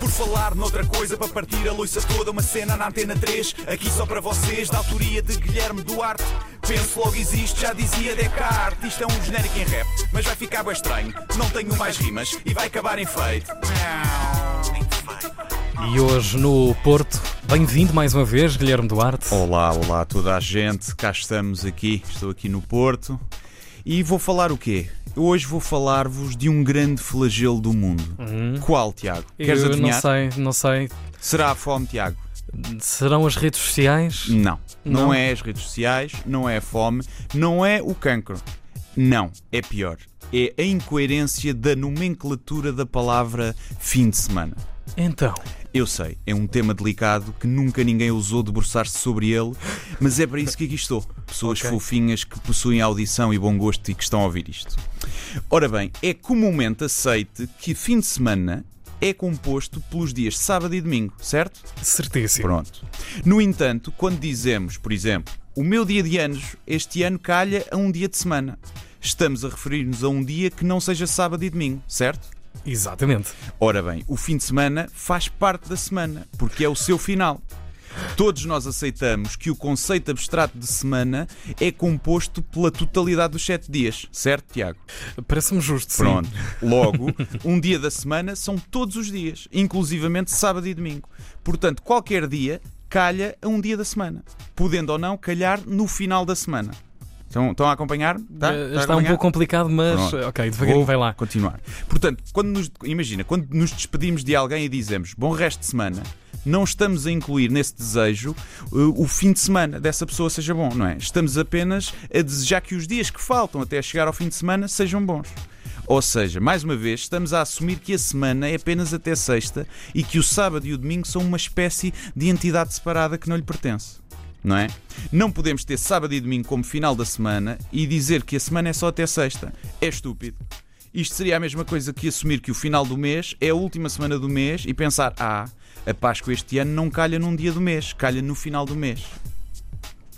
Por falar noutra coisa, para partir a loiça toda, uma cena na antena 3, aqui só para vocês, da autoria de Guilherme Duarte. Penso logo existe, já dizia Descartes. Isto é um genérico em rap, mas vai ficar bem estranho. Não tenho mais rimas e vai acabar em feito. E hoje no Porto, bem-vindo mais uma vez, Guilherme Duarte. Olá, olá a toda a gente, cá estamos aqui, estou aqui no Porto e vou falar o quê? Hoje vou falar-vos de um grande flagelo do mundo. Qual, Tiago? Queres. Eu adivinhar? não sei, não sei. Será a fome, Tiago? Serão as redes sociais? Não. não. Não? é as redes sociais, não é a fome, não é o cancro. Não, é pior. É a incoerência da nomenclatura da palavra fim de semana. Então, Eu sei, é um tema delicado que nunca ninguém ousou debruçar-se sobre ele, mas é para isso que aqui estou. Pessoas Ok. fofinhas que possuem audição e bom gosto e que estão a ouvir isto. Ora bem, é comumente aceite que fim de semana é composto pelos dias sábado e domingo, certo? certíssimo. Pronto. No entanto, quando dizemos, por exemplo, o meu dia de anos este ano calha a um dia de semana, estamos a referir-nos a um dia que não seja sábado e domingo, certo? Exatamente. Ora bem, o fim de semana faz parte da semana, porque é o seu final. Todos nós aceitamos que o conceito abstrato de semana é composto pela totalidade dos sete dias, certo, Tiago? Parece-me justo, sim. Pronto. Logo, um dia da semana são todos os dias, inclusivamente sábado e domingo. Portanto, qualquer dia calha a um dia da semana, podendo ou não calhar no final da semana. Estão, estão a acompanhar? Tá? Eh, Está a Está um acompanhar? pouco complicado, mas Pronto. ok, devagarinho vai lá. Continuar. Portanto, quando nos, imagina, quando nos despedimos de alguém e dizemos bom resto de semana, não estamos a incluir nesse desejo uh, o fim de semana dessa pessoa seja bom, não é? Estamos apenas a desejar que os dias que faltam até chegar ao fim de semana sejam bons. Ou seja, mais uma vez, estamos a assumir que a semana é apenas até sexta e que o sábado e o domingo são uma espécie de entidade separada que não lhe pertence. Não é? Não podemos ter sábado e domingo como final da semana e dizer que a semana é só até sexta. É estúpido. Isto seria a mesma coisa que assumir que o final do mês é a última semana do mês e pensar: ah, a Páscoa este ano não calha num dia do mês, calha no final do mês.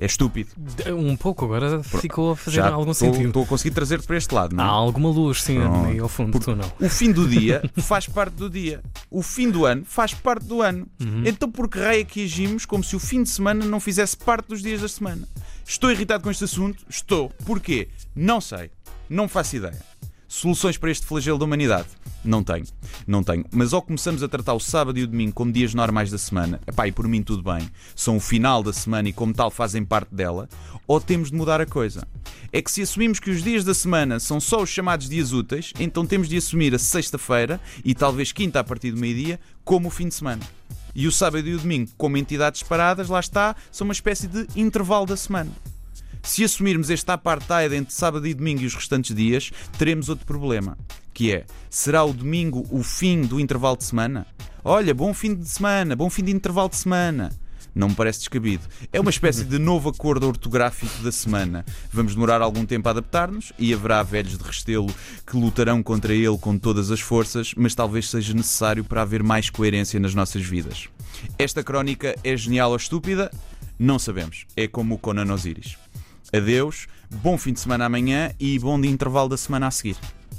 É estúpido. Um pouco, agora ficou a fazer Já algum estou, sentido. estou a conseguir trazer-te para este lado, não Há é? alguma luz, sim, aí ao fundo do túnel. O fim do dia faz parte do dia. O fim do ano faz parte do ano. Uhum. Então por que raio é que agimos como se o fim de semana não fizesse parte dos dias da semana? Estou irritado com este assunto? Estou. Porquê? Não sei. Não faço ideia. Soluções para este flagelo da humanidade? Não tenho. Não tenho. Mas ou começamos a tratar o sábado e o domingo como dias normais da semana, epá, e por mim tudo bem, são o final da semana e como tal fazem parte dela, ou temos de mudar a coisa. É que se assumimos que os dias da semana são só os chamados dias úteis, então temos de assumir a sexta-feira e talvez quinta a partir do meio-dia como o fim de semana. E o sábado e o domingo, como entidades separadas, lá está, são uma espécie de intervalo da semana. Se assumirmos este apartheid entre sábado e domingo e os restantes dias, teremos outro problema, que é, será o domingo o fim do intervalo de semana? Olha, bom fim de semana, bom fim de intervalo de semana. Não me parece descabido. É uma espécie de novo acordo ortográfico da semana. Vamos demorar algum tempo a adaptar-nos e haverá velhos de Restelo que lutarão contra ele com todas as forças, mas talvez seja necessário para haver mais coerência nas nossas vidas. Esta crónica é genial ou estúpida? Não sabemos. É como o Conan Osiris. Adeus, bom fim de semana amanhã e bom de intervalo da semana a seguir.